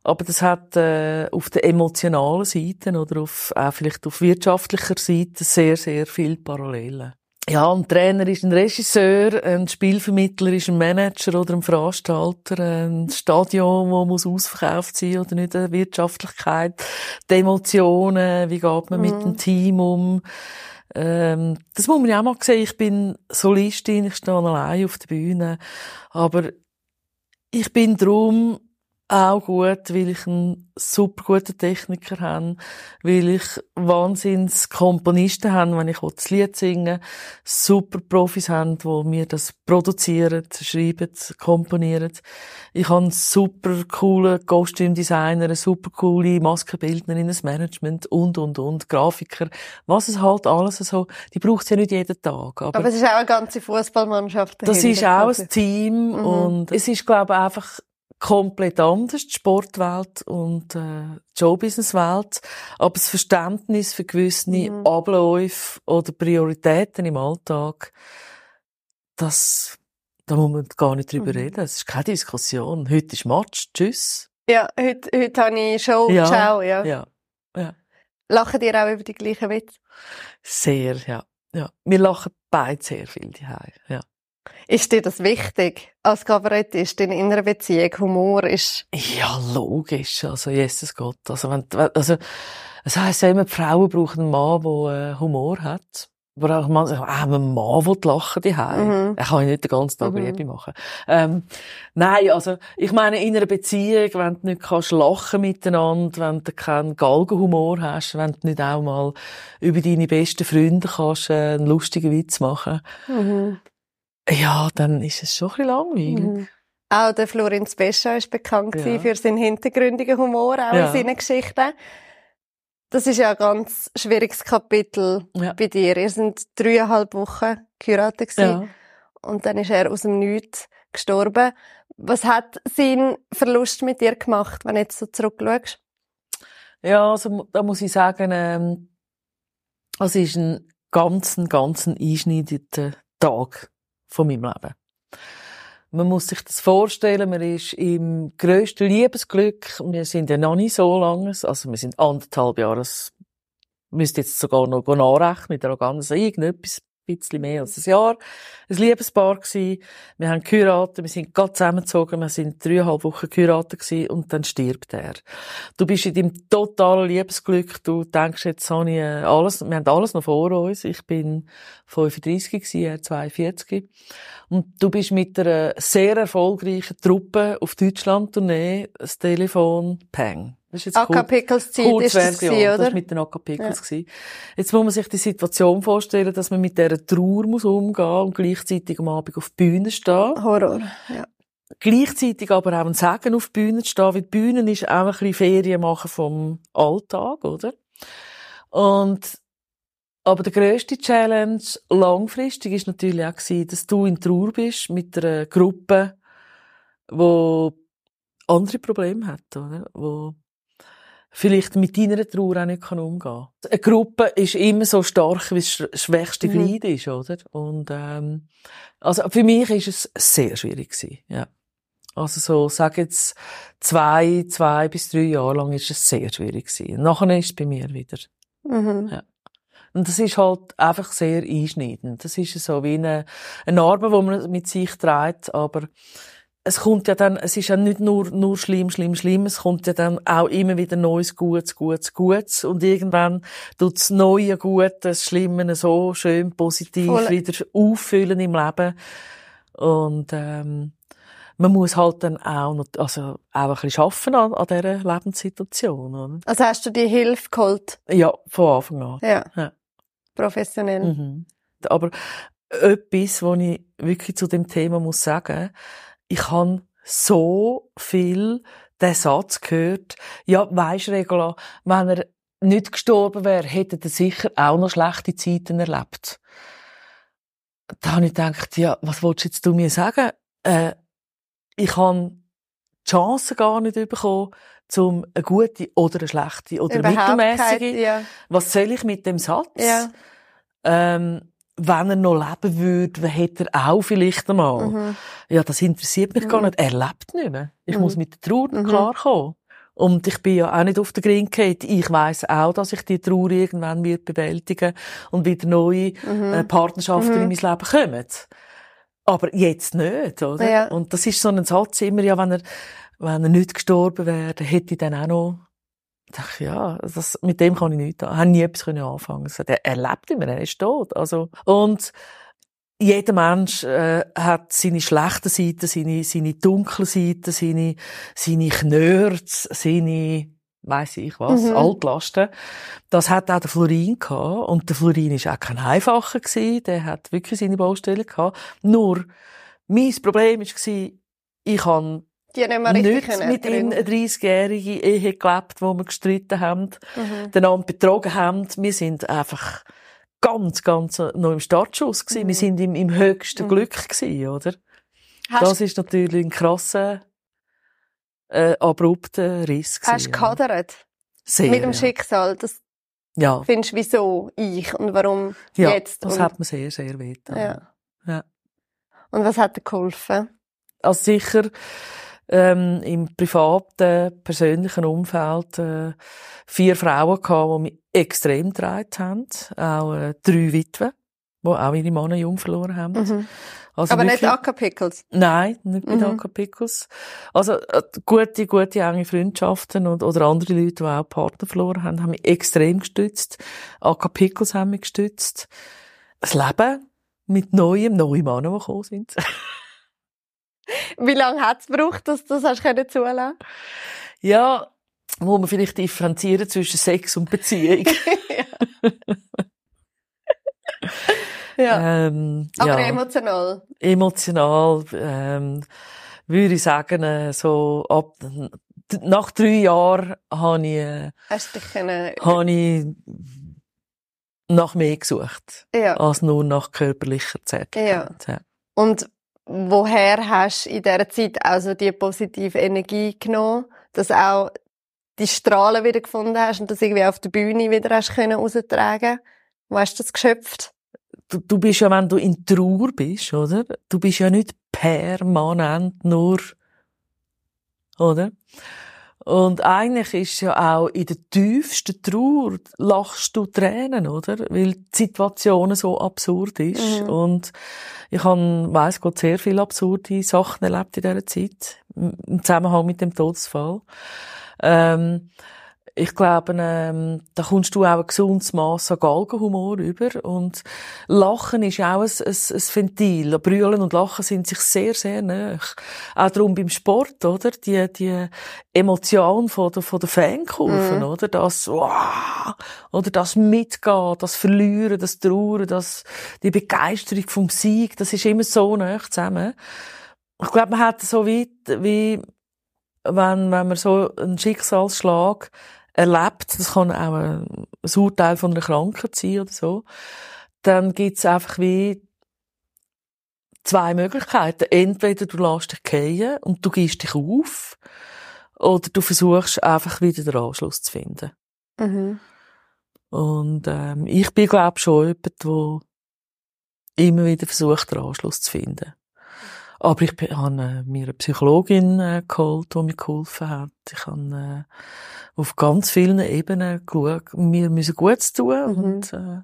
Aber das hat äh, auf der emotionalen Seite oder auf, auch vielleicht auf wirtschaftlicher Seite sehr, sehr viele Parallelen. Ja, ein Trainer ist ein Regisseur, ein Spielvermittler ist ein Manager oder ein Veranstalter, ein Stadion, wo muss ausverkauft sein oder nicht, eine Wirtschaftlichkeit, die Emotionen, wie geht man mit Mhm. dem Team um. Ähm, das muss man ja auch mal sehen. Ich bin Solistin, ich stehe allein auf der Bühne, aber ich bin drum auch gut, weil ich einen super guten Techniker habe, weil ich wahnsinns Komponisten habe, wenn ich das Lied singen super Profis haben, die mir das produzieren, schreiben, komponieren. Ich habe einen super coolen Kostümdesigner, eine super coole Maskenbildnerin, ein Management und, und, und, Grafiker. Was es halt alles so, die braucht es ja nicht jeden Tag. Aber, Aber es ist auch eine ganze Fußballmannschaft. das ist auch ein Team Mhm. und es ist, glaube ich, einfach komplett anders, die Sportwelt und äh, die Showbusinesswelt. Aber das Verständnis für gewisse Mhm. Abläufe oder Prioritäten im Alltag, das, da muss man gar nicht drüber Mhm. reden. Es ist keine Diskussion. Heute ist Match. Tschüss. Ja, heute, heute habe ich Show. Ja, Ciao, ja. Ja. Ja. Lachen dir auch über die gleichen Witze? Sehr, ja. Ja. Wir lachen beide sehr viel daheim. Ja. Ist dir das wichtig als Kabarettistin in einer Beziehung? Humor ist... Ja, logisch. Also, Jesus Gott. Also, wenn, also, es heisst ja immer, die Frauen brauchen einen Mann, der äh, Humor hat. Aber auch man sagt, ah, ein Mann will lachen daheim. Mhm. Er kann ja nicht den ganzen Tag Mhm. Liebe machen. Ähm, nein, also, ich meine, in einer Beziehung, wenn du nicht kannst lachen miteinander, wenn du keinen Galgenhumor hast, wenn du nicht auch mal über deine besten Freunde kannst, äh, einen lustigen Witz machen, Mhm. Ja, dann ist es schon ein bisschen langweilig. Mhm. Auch der Florin Spescha ist bekannt Ja. für seinen hintergründigen Humor, auch Ja. in seinen Geschichten. Das ist ja ein ganz schwieriges Kapitel Ja. bei dir. Ihr sind dreieinhalb Wochen geheiratet. Ja. und dann ist er aus dem Nichts gestorben. Was hat sein Verlust mit dir gemacht, wenn du jetzt so zurückschaust? Ja, also, da muss ich sagen, ähm, es ist ein ganz, ein ganz ein einschneidender Tag von meinem Leben. Man muss sich das vorstellen, man ist im grössten Liebesglück. Wir sind ja noch nicht so lange, also wir sind anderthalb Jahre, das müsste jetzt sogar noch nachrechnen, mit der ganz irgendetwas, ein bisschen mehr als ein Jahr. Ein Liebespaar gsi. Wir haben geheiratet, wir sind gerade zusammengezogen, wir sind dreieinhalb Wochen geheiratet gsi und dann stirbt er. Du bist in deinem totalen Liebesglück, du denkst, jetzt ich äh, alles, wir haben alles noch vor uns. Ich bin 35 gsi, er 42. Und du bist mit einer sehr erfolgreichen Truppe auf Deutschland-Tournee, das Telefon, Peng. Das ist jetzt AK Pickles Zeit ist das gewesen, das oder? war mit den AK-Pickles. gewesen. Jetzt muss man sich die Situation vorstellen, dass man mit dieser Trauer muss umgehen und gleichzeitig am Abend auf die Bühne stehen. Horror, ja. Gleichzeitig aber auch ein Segen auf die Bühne stehen, weil die Bühne ist auch ein bisschen Ferien machen vom Alltag, oder? Und Aber der grösste Challenge langfristig ist natürlich auch gewesen, dass du in Trauer bist mit einer Gruppe, wo andere Probleme hat, oder? Wo vielleicht mit deiner Trauer auch nicht kann umgehen kann. Eine Gruppe ist immer so stark, wie das schwächste Mhm. Glied ist, oder? Und, ähm, also für mich ist es sehr schwierig gewesen, ja. Also so, sag jetzt, zwei, zwei bis drei Jahre lang ist es sehr schwierig gewesen. Nachher ist es bei mir wieder. Mhm. Ja. Und das ist halt einfach sehr einschneidend. Das ist so wie eine, eine Narbe, die man mit sich trägt, aber es kommt ja dann, es ist ja nicht nur, nur schlimm, schlimm, schlimm, es kommt ja dann auch immer wieder neues Gutes, Gutes, Gutes und irgendwann tut das neue Gute, das Schlimme so schön positiv Voll. wieder auffüllen im Leben und ähm, man muss halt dann auch noch, also auch ein bisschen arbeiten an, an dieser Lebenssituation, oder? Also hast du die Hilfe geholt? Ja, von Anfang an. Ja. Ja. Professionell. Mhm. Aber etwas, was ich wirklich zu dem Thema muss sagen, ich habe so viel den Satz gehört, ja, weisst Regula, wenn er nicht gestorben wäre, hätte er sicher auch noch schlechte Zeiten erlebt. Da habe ich gedacht, ja, was willst jetzt du mir sagen? Äh, ich habe die Chance gar nicht bekommen, um eine gute oder eine schlechte oder Überhaupt mittelmäßige Ja. was soll ich mit dem Satz? Ja. Ähm, wenn er noch leben würde, hätte er auch vielleicht einmal. Mhm. Ja, das interessiert mich gar Mhm. nicht. Er lebt nicht mehr. Ich Mhm. muss mit der Trauer Mhm. klarkommen. Und ich bin ja auch nicht auf der Grün gehabt. Ich weiss auch, dass ich die Trauer irgendwann wird bewältigen und wieder neue Mhm. äh, Partnerschaften Mhm. in mein Leben kommen. Aber jetzt nicht, oder? Ja. Und das ist so ein Satz immer, ja, wenn er, wenn er nicht gestorben wäre, hätte ich dann auch noch, dachte, ja, das, mit dem kann ich nichts anfangen. Ich habe nie etwas können anfangen. Sagte, Er, lebt immer, er ist tot. Also, und jeder Mensch äh, hat seine schlechten Seiten, seine, seine dunklen Seiten, seine, seine Knörz, seine, weiss ich was, Mhm. Altlasten. Das hat auch der Florin gehabt. Und der Florin ist auch kein einfacher gewesen. Der hat wirklich seine Baustellen gehabt. Nur, mein Problem war, ich habe Die nicht richtig nicht können mit ihm ergründen. eine 30-jährige Ehe gelebt, wo wir gestritten haben, Mhm. einander betrogen haben. Wir sind einfach ganz, ganz noch im Startschuss gewesen. Mhm. Wir sind im, im höchsten Mhm. Glück gewesen, oder? Hast, das ist natürlich ein krasser, äh, abrupter Riss gewesen. hast du ja. Sehr, mit dem ja. Schicksal? Das Ja, findest du, wieso ich und warum ja jetzt? das und, hat mir sehr, sehr weh ja. Ja. und was hat dir geholfen? Also sicher ähm, im privaten, persönlichen Umfeld äh, vier Frauen gehabt, die mich extrem getragen haben. Auch äh, drei Witwen, die auch ihre Männer jung verloren haben. Mhm. Also Aber nicht wirklich- Akka Pickles. Nein, nicht bei Mhm. den Pickles. Also äh, gute, gute enge Freundschaften und, oder andere Leute, die auch Partner verloren haben, haben mich extrem gestützt. AK Pickles haben mich gestützt. Das Leben mit neuen, neuen Männern, die gekommen sind. [laughs] [laughs] Wie lange hat es gebraucht, dass du das hast können zulassen? Ja, wo man vielleicht differenzieren zwischen Sex und Beziehung. [laughs] ja. ähm, Aber ja, emotional. emotional, ähm, würde ich sagen, äh, so ab, nach drei Jahren habe ich, äh, Hast dich können, habe ich nach mehr gesucht, ja. als nur nach körperlicher Zärtlichkeit. Ja. Und woher hast du in dieser Zeit also die positive Energie genommen, dass auch die Strahlen wieder gefunden hast und das irgendwie auf der Bühne wieder hast können raustragen? Wo hast du das geschöpft? Du, du bist ja, wenn du in Trauer bist, oder? Du bist ja nicht permanent nur, oder? Und eigentlich ist ja auch in der tiefsten Trauer lachst du Tränen, oder? Weil die Situation so absurd ist. Mhm. Und ich habe, weiss Gott, sehr viele absurde Sachen erlebt in dieser Zeit. Im Zusammenhang mit dem Todesfall. Ähm, ich glaube, ähm, da kommst du auch ein gesundes Mass an Galgenhumor über. Und Lachen ist auch ein, ein, ein Ventil. Brüllen und Lachen sind sich sehr, sehr nahe. Auch darum beim Sport, oder? Die, die Emotion von der, von der Fankurve, Mhm. oder? Das, wow, oder das Mitgehen, das Verlieren, das Trauern, das, die Begeisterung vom Sieg, das ist immer so nahe zusammen. Ich glaube, man hat so weit, wie, wenn, wenn man so einen Schicksalsschlag erlebt, das kann auch ein, ein Urteil von einer Krankheit sein oder so, dann gibt's einfach wie zwei Möglichkeiten. Entweder du lässt dich fallen und du gibst dich auf, oder du versuchst einfach wieder den Anschluss zu finden. Mhm. Und ähm, ich bin, glaube schon jemand, der immer wieder versucht, den Anschluss zu finden. Aber ich habe äh, mir eine Psychologin äh, geholt, die mir geholfen hat. Ich habe äh, auf ganz vielen Ebenen geschaut, wir müssen Gutes tun. Mhm. Und, äh,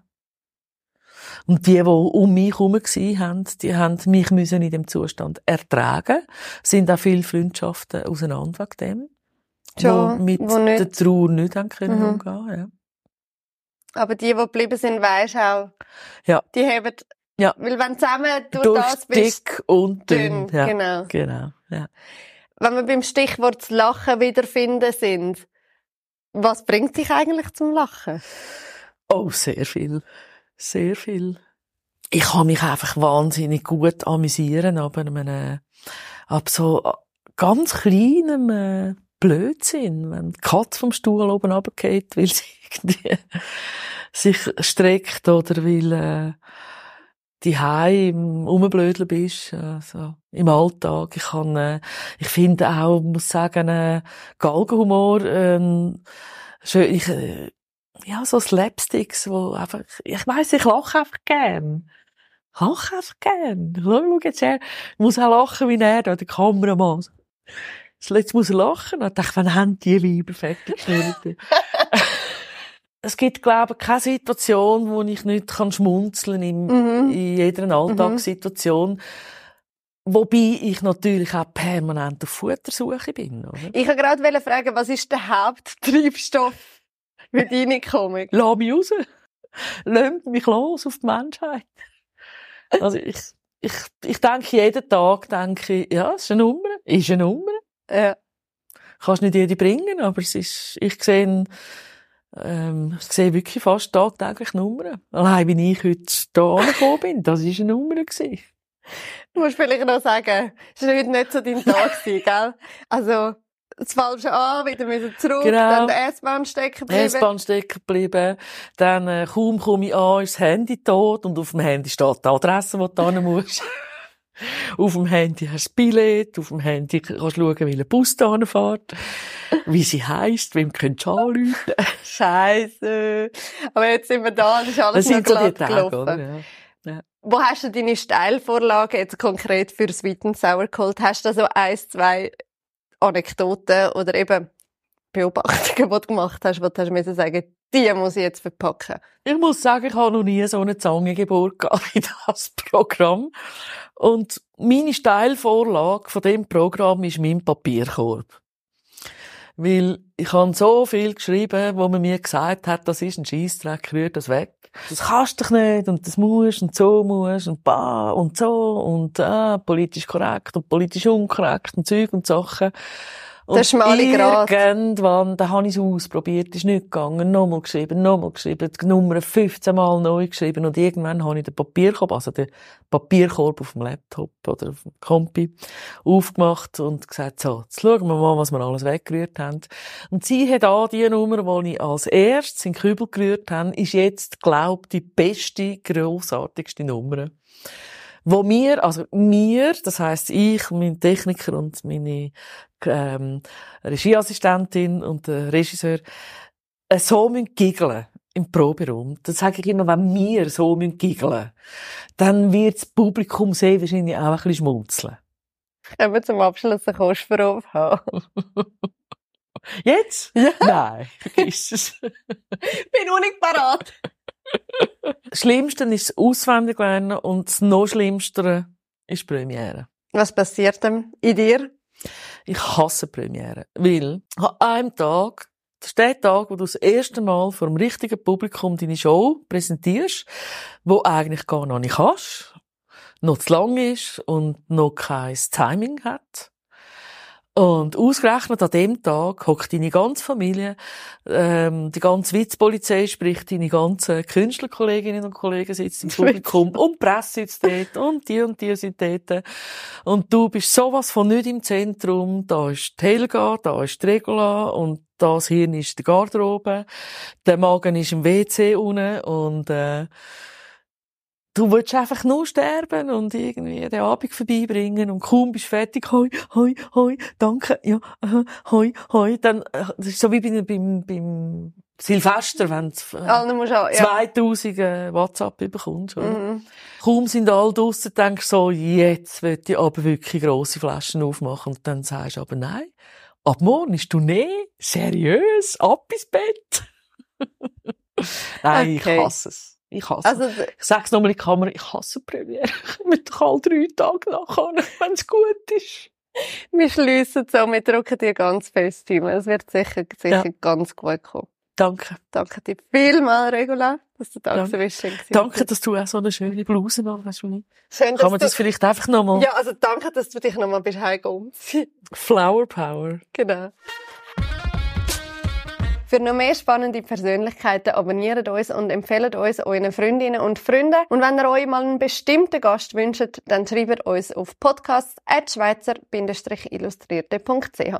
und die, die um mich herum waren, die haben mich müssen in dem Zustand ertragen. sind auch viele Freundschaften auseinander wegen dem. Schon, wo mit wo nicht- der Trauer nicht haben können Mhm. umgehen, ja. Aber die, die geblieben sind, weisst auch, Ja. die haben, Ja. weil wenn du zusammen durch Durch das bist, dick und dünn. dünn, Ja, genau. genau. Ja. Wenn wir beim Stichwort Lachen wiederfinden sind, was bringt dich eigentlich zum Lachen? Oh, sehr viel. Sehr viel. Ich kann mich einfach wahnsinnig gut amüsieren, aber einem, ab so ganz kleinem äh, Blödsinn, wenn die Katze vom Stuhl oben runtergeht, weil sie [laughs] irgendwie sich streckt oder weil äh, die im Umblödeln bist, also im Alltag. Ich kann, äh, ich finde auch, muss sagen, äh, Galgenhumor, ähm, schön, ich, äh, ja, so Slapsticks, wo einfach, ich weiss, ich lache einfach gern. Ich lache einfach gern. Schau, jetzt her. Ich muss auch lachen wie er, der Kameramann. Jetzt muss er lachen. Und ich dachte, wann haben die Weiber fertig? [laughs] es gibt, glaube ich, keine Situation, wo ich nicht kann schmunzeln in, Mhm. in jeder Alltagssituation. Wobei ich natürlich auch permanent auf Futtersuche bin, oder? Ich wollte gerade fragen, was ist der Haupttreibstoff für deine Komik? Lass mich raus. Lass mich los auf die Menschheit. Also ich, ich, ich denke jeden Tag, denke ich, ja, es ist eine Nummer, ist eine Nummer. Ja. Kannst nicht jede bringen, aber es ist, ich sehe, ähm, ich sehe wirklich fast tagtäglich Nummern. Allein, wie ich heute da angekommen bin, das ist eine Nummer gewesen. Du musst vielleicht noch sagen, es war heute nicht so dein Tag, [laughs] gewesen, gell? Also, das falsche an, wieder müssen zurück, Genau. dann der S-Bahn stecken bleiben. S-Bahn stecken geblieben. Dann, äh, kaum komme ich an, ist das Handy tot und auf dem Handy steht die Adresse, wo du hin musst. [laughs] auf dem Handy hast du das Billett, auf dem Handy kannst du schauen, welcher Bus da fährt, wie sie heisst, wem könntest du anrufen. [laughs] Scheiße. Aber jetzt sind wir da, das ist alles Das noch so glatt Tage, gelaufen. oder? Ja. Wo hast du deine Steilvorlage jetzt konkret für Sweet and Sour geholt? Hast du da so ein, zwei Anekdoten oder eben Beobachtungen, [laughs] die du gemacht hast, wo du hast müssen sagen, die muss ich jetzt verpacken? Ich muss sagen, ich habe noch nie so eine Zangengeburt gehabt wie das Programm. Und meine Steilvorlage von dem Programm ist mein Papierkorb. Weil ich habe so viel geschrieben, wo man mir gesagt hat, das ist ein Scheissdreck, rühr das weg. Das kannst du nicht und das musst und so musst und bah und so und ah, politisch korrekt und politisch unkorrekt und Zeug und Sachen. Und Der schmale Grat. Irgendwann, da habe ich es ausprobiert, ist nicht gegangen, nochmal geschrieben, nochmal geschrieben, die Nummer 15 Mal neu geschrieben und irgendwann habe ich den Papierkorb, also den Papierkorb auf dem Laptop oder auf dem Kompi aufgemacht und gesagt, so, jetzt schauen wir mal, was wir alles weggerührt haben. Und sie hat auch die Nummer, die ich als erstes in den Kübel gerührt habe, ist jetzt, glaub die beste, grossartigste Nummer wo mir, also mir, das heißt ich, mein Techniker und meine ähm, Regieassistentin und der Regisseur, äh, so müssen giggeln im Proberaum. Das sage ich immer, wenn wir so müssen giggeln, dann wird das Publikum sehr wahrscheinlich auch ein bisschen schmunzeln. Können wir zum Abschluss eine Kostprobe haben? Jetzt? Ja. [laughs] Nein, vergiss es. Bin auch nicht parat. Das Schlimmste ist das Auswendiglernen und das noch Schlimmste ist Premiere. Was passiert denn in dir? Ich hasse Premiere. Weil an einem Tag, das ist der Tag, wo du das erste Mal vor dem richtigen Publikum deine Show präsentierst, wo eigentlich gar noch nicht hast, noch zu lang ist und noch kein Timing hat. Und ausgerechnet an dem Tag hockt deine ganze Familie, ähm, die ganze Witzpolizei, sprich deine ganzen Künstlerkolleginnen und Kollegen sitzen im [laughs] Publikum und die Presse sitzt dort und die und die sind dort. Und du bist sowas von nicht im Zentrum. Da ist die Helga, da ist die Regula und das Hirn ist die Garderobe. Der Magen ist im WC unten und, äh, du willst einfach nur sterben und irgendwie den Abend vorbeibringen und kaum bist du fertig, hoi, hoi, hoi, danke, ja, äh, hoi, hoi, dann, äh, das ist so wie beim, beim, beim Silvester, wenn du äh, auch, ja. 2000 äh, WhatsApp bekommst. Oder? Mhm. Kaum sind alle draussen, denkst du so, jetzt will ich aber wirklich grosse Flaschen aufmachen und dann sagst du aber nein, ab morgen ist du nee, seriös, ab ins Bett. [laughs] nein, Okay. ich hasse es. Ich hasse Also. Ich sag's nochmal in die Kamera, ich hasse Premiere. [laughs] Mit all drei Tage nachher, [laughs] wenn es gut ist. wir schliessen so, wir drücken dir ganz fest hin. Es wird sicher, sicher Ja. ganz gut kommen. Danke. Danke dir vielmals, Regula, dass du da Danke. bist. Danke, dass du auch so eine schöne Bluse noch hast. Schön, Kann man das vielleicht einfach nochmal... ja, also danke, dass du dich nochmal bist heimgekommen. Flower Power. genau. Für noch mehr spannende Persönlichkeiten abonniert uns und empfehlt uns euren Freundinnen und Freunden. Und wenn ihr euch mal einen bestimmten Gast wünscht, dann schreibt uns auf podcast.schweizer-illustrierte.ch.